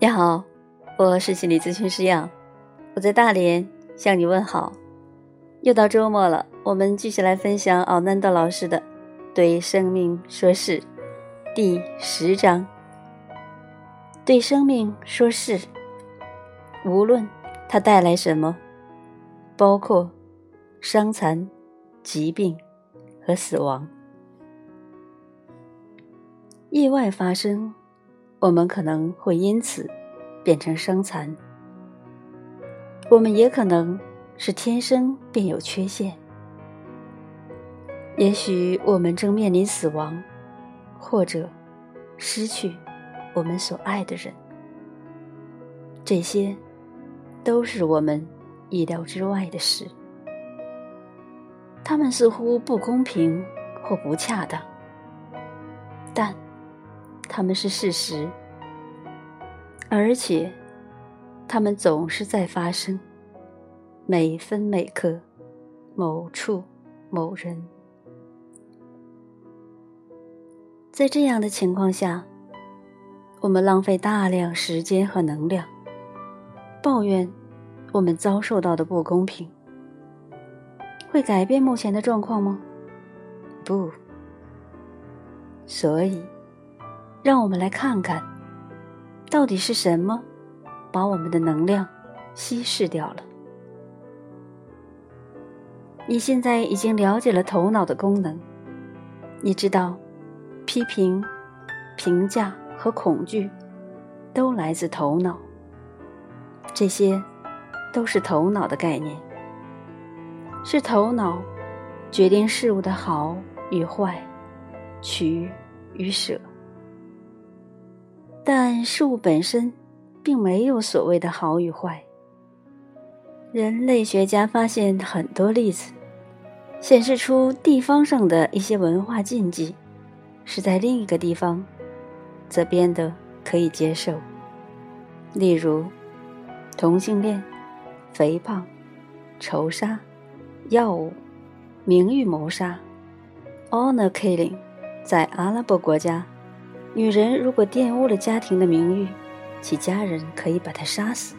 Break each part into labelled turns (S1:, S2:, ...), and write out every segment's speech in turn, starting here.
S1: 你好，我是心理咨询师杨，我在大连向你问好。又到周末了，我们继续来分享奥南德老师的《对生命说是》第十章。对生命说是，无论它带来什么，包括伤残、疾病和死亡，意外发生。我们可能会因此变成伤残，我们也可能是天生便有缺陷。也许我们正面临死亡，或者失去我们所爱的人，这些都是我们意料之外的事。他们似乎不公平或不恰当，但。他们是事实，而且他们总是在发生，每分每刻，某处某人。在这样的情况下，我们浪费大量时间和能量，抱怨我们遭受到的不公平，会改变目前的状况吗？不，所以。让我们来看看，到底是什么把我们的能量稀释掉了？你现在已经了解了头脑的功能，你知道，批评、评价和恐惧都来自头脑，这些都是头脑的概念，是头脑决定事物的好与坏、取与舍。但事物本身，并没有所谓的好与坏。人类学家发现很多例子，显示出地方上的一些文化禁忌，是在另一个地方，则变得可以接受。例如，同性恋、肥胖、仇杀、药物、名誉谋杀 （honor killing） 在阿拉伯国家。女人如果玷污了家庭的名誉，其家人可以把她杀死，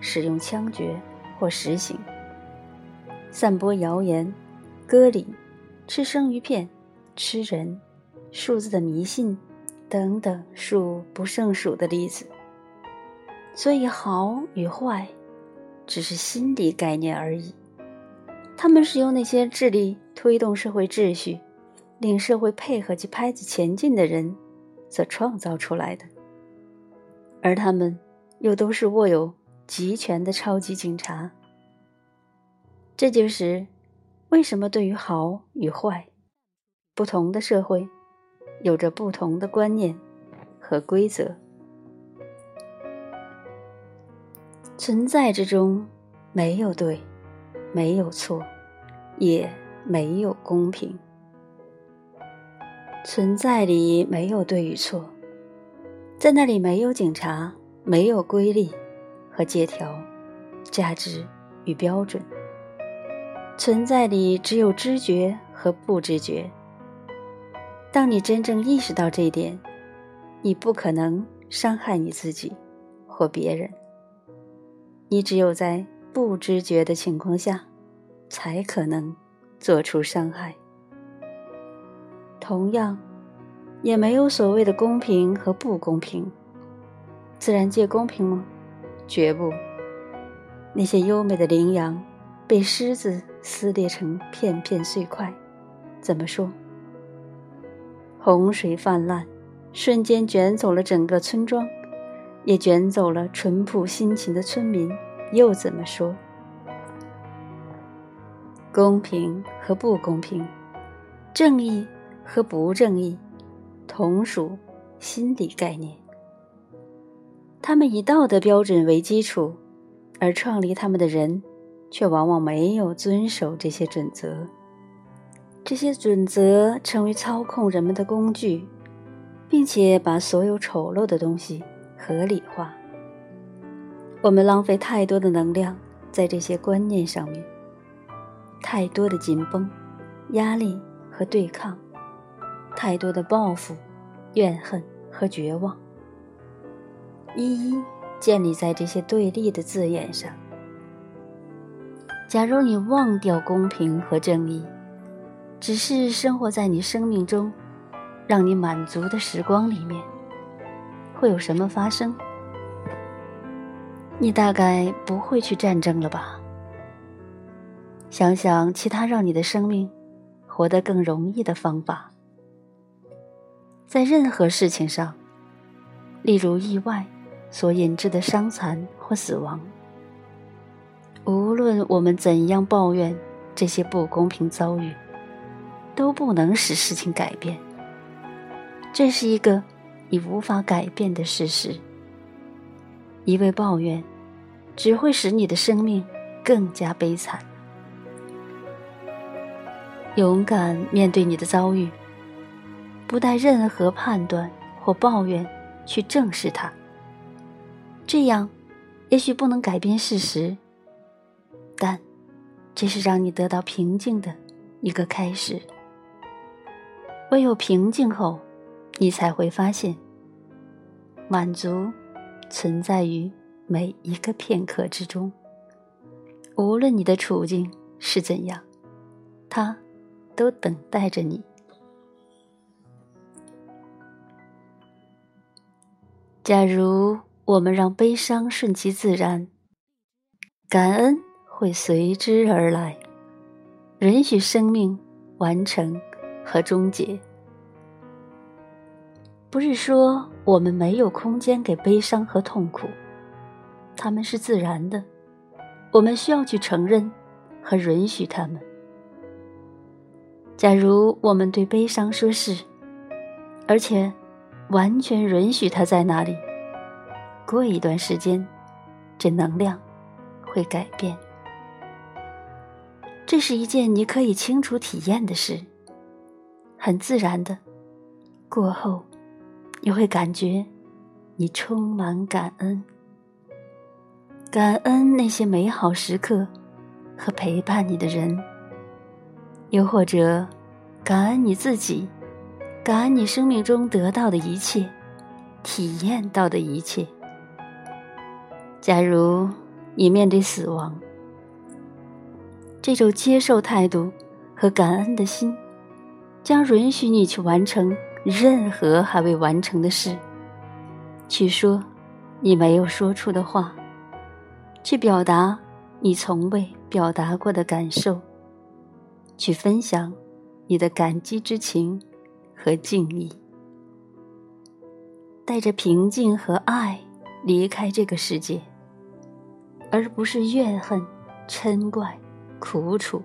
S1: 使用枪决或实刑。散播谣言、割礼、吃生鱼片、吃人、数字的迷信等等数不胜数的例子。所以，好与坏，只是心理概念而已。他们是由那些致力推动社会秩序、令社会配合及拍子前进的人。所创造出来的，而他们又都是握有集权的超级警察。这就是为什么对于好与坏，不同的社会有着不同的观念和规则。存在之中没有对，没有错，也没有公平。存在里没有对与错，在那里没有警察，没有规律和借条，价值与标准。存在里只有知觉和不知觉。当你真正意识到这一点，你不可能伤害你自己或别人。你只有在不知觉的情况下，才可能做出伤害。同样，也没有所谓的公平和不公平。自然界公平吗？绝不。那些优美的羚羊被狮子撕裂成片片碎块，怎么说？洪水泛滥，瞬间卷走了整个村庄，也卷走了淳朴辛勤的村民，又怎么说？公平和不公平，正义。和不正义，同属心理概念。他们以道德标准为基础，而创立他们的人，却往往没有遵守这些准则。这些准则成为操控人们的工具，并且把所有丑陋的东西合理化。我们浪费太多的能量在这些观念上面，太多的紧绷、压力和对抗。太多的报复、怨恨和绝望，一一建立在这些对立的字眼上。假如你忘掉公平和正义，只是生活在你生命中让你满足的时光里面，会有什么发生？你大概不会去战争了吧？想想其他让你的生命活得更容易的方法。在任何事情上，例如意外所引致的伤残或死亡，无论我们怎样抱怨这些不公平遭遇，都不能使事情改变。这是一个你无法改变的事实。一味抱怨，只会使你的生命更加悲惨。勇敢面对你的遭遇，不带任何判断或抱怨去正视它。这样，也许不能改变事实，但这是让你得到平静的一个开始。唯有平静后，你才会发现，满足存在于每一个片刻之中。无论你的处境是怎样，它。都等待着你。假如我们让悲伤顺其自然，感恩会随之而来，允许生命完成和终结。不是说我们没有空间给悲伤和痛苦，他们是自然的，我们需要去承认和允许他们。假如我们对悲伤说是，而且完全允许它在那里，过一段时间，这能量会改变。这是一件你可以清楚体验的事，很自然的。过后，你会感觉你充满感恩，感恩那些美好时刻和陪伴你的人。又或者，感恩你自己，感恩你生命中得到的一切，体验到的一切。假如你面对死亡，这种接受态度和感恩的心，将允许你去完成任何还未完成的事，去说你没有说出的话，去表达你从未表达过的感受。去分享你的感激之情和敬意，带着平静和爱离开这个世界，而不是怨恨、嗔怪、苦楚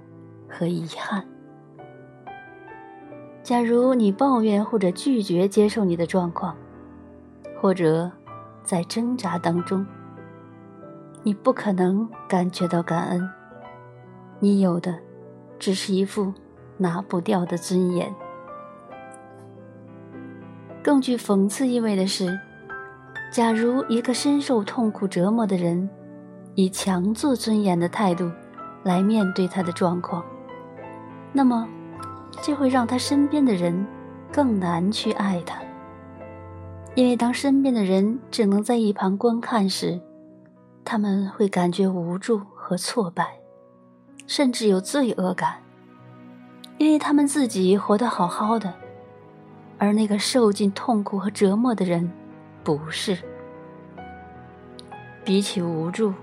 S1: 和遗憾。假如你抱怨或者拒绝接受你的状况，或者在挣扎当中，你不可能感觉到感恩。你有的。只是一副拿不掉的尊严。更具讽刺意味的是，假如一个深受痛苦折磨的人，以强作尊严的态度来面对他的状况，那么，这会让他身边的人更难去爱他。因为当身边的人只能在一旁观看时，他们会感觉无助和挫败。甚至有罪恶感，因为他们自己活得好好的，而那个受尽痛苦和折磨的人不是。比起无助，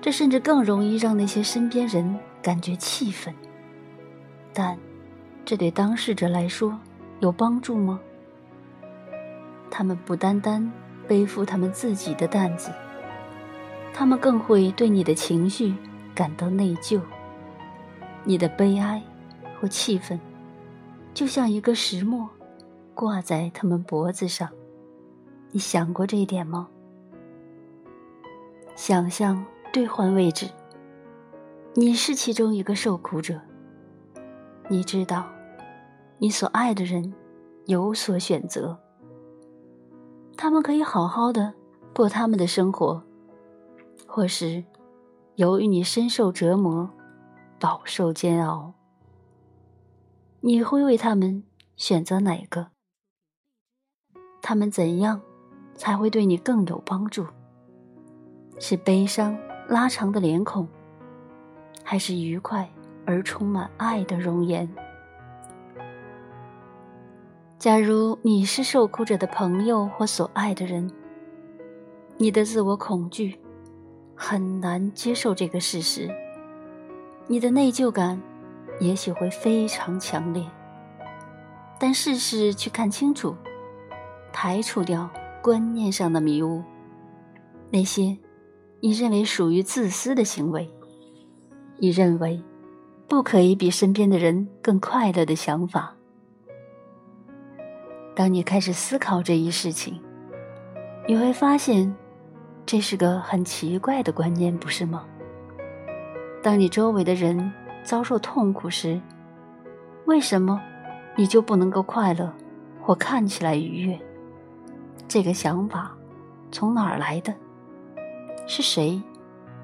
S1: 这甚至更容易让那些身边人感觉气愤。但，这对当事者来说有帮助吗？他们不单单背负他们自己的担子，他们更会对你的情绪。感到内疚，你的悲哀或气愤，就像一个石磨挂在他们脖子上。你想过这一点吗？想象兑换位置，你是其中一个受苦者。你知道，你所爱的人有所选择，他们可以好好的过他们的生活，或是。由于你深受折磨，饱受煎熬，你会为他们选择哪个？他们怎样才会对你更有帮助？是悲伤拉长的脸孔，还是愉快而充满爱的容颜？假如你是受苦者的朋友或所爱的人，你的自我恐惧很难接受这个事实，你的内疚感也许会非常强烈。但试试去看清楚，排除掉观念上的迷雾，那些你认为属于自私的行为，你认为不可以比身边的人更快乐的想法。当你开始思考这一事情，你会发现，这是个很奇怪的观念，不是吗？当你周围的人遭受痛苦时，为什么你就不能够快乐或看起来愉悦？这个想法从哪儿来的？是谁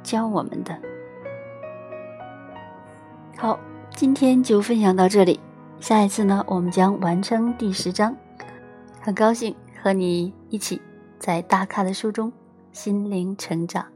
S1: 教我们的？好，今天就分享到这里，下一次呢，我们将完成第十章。很高兴和你一起在大咖的书中心灵成长。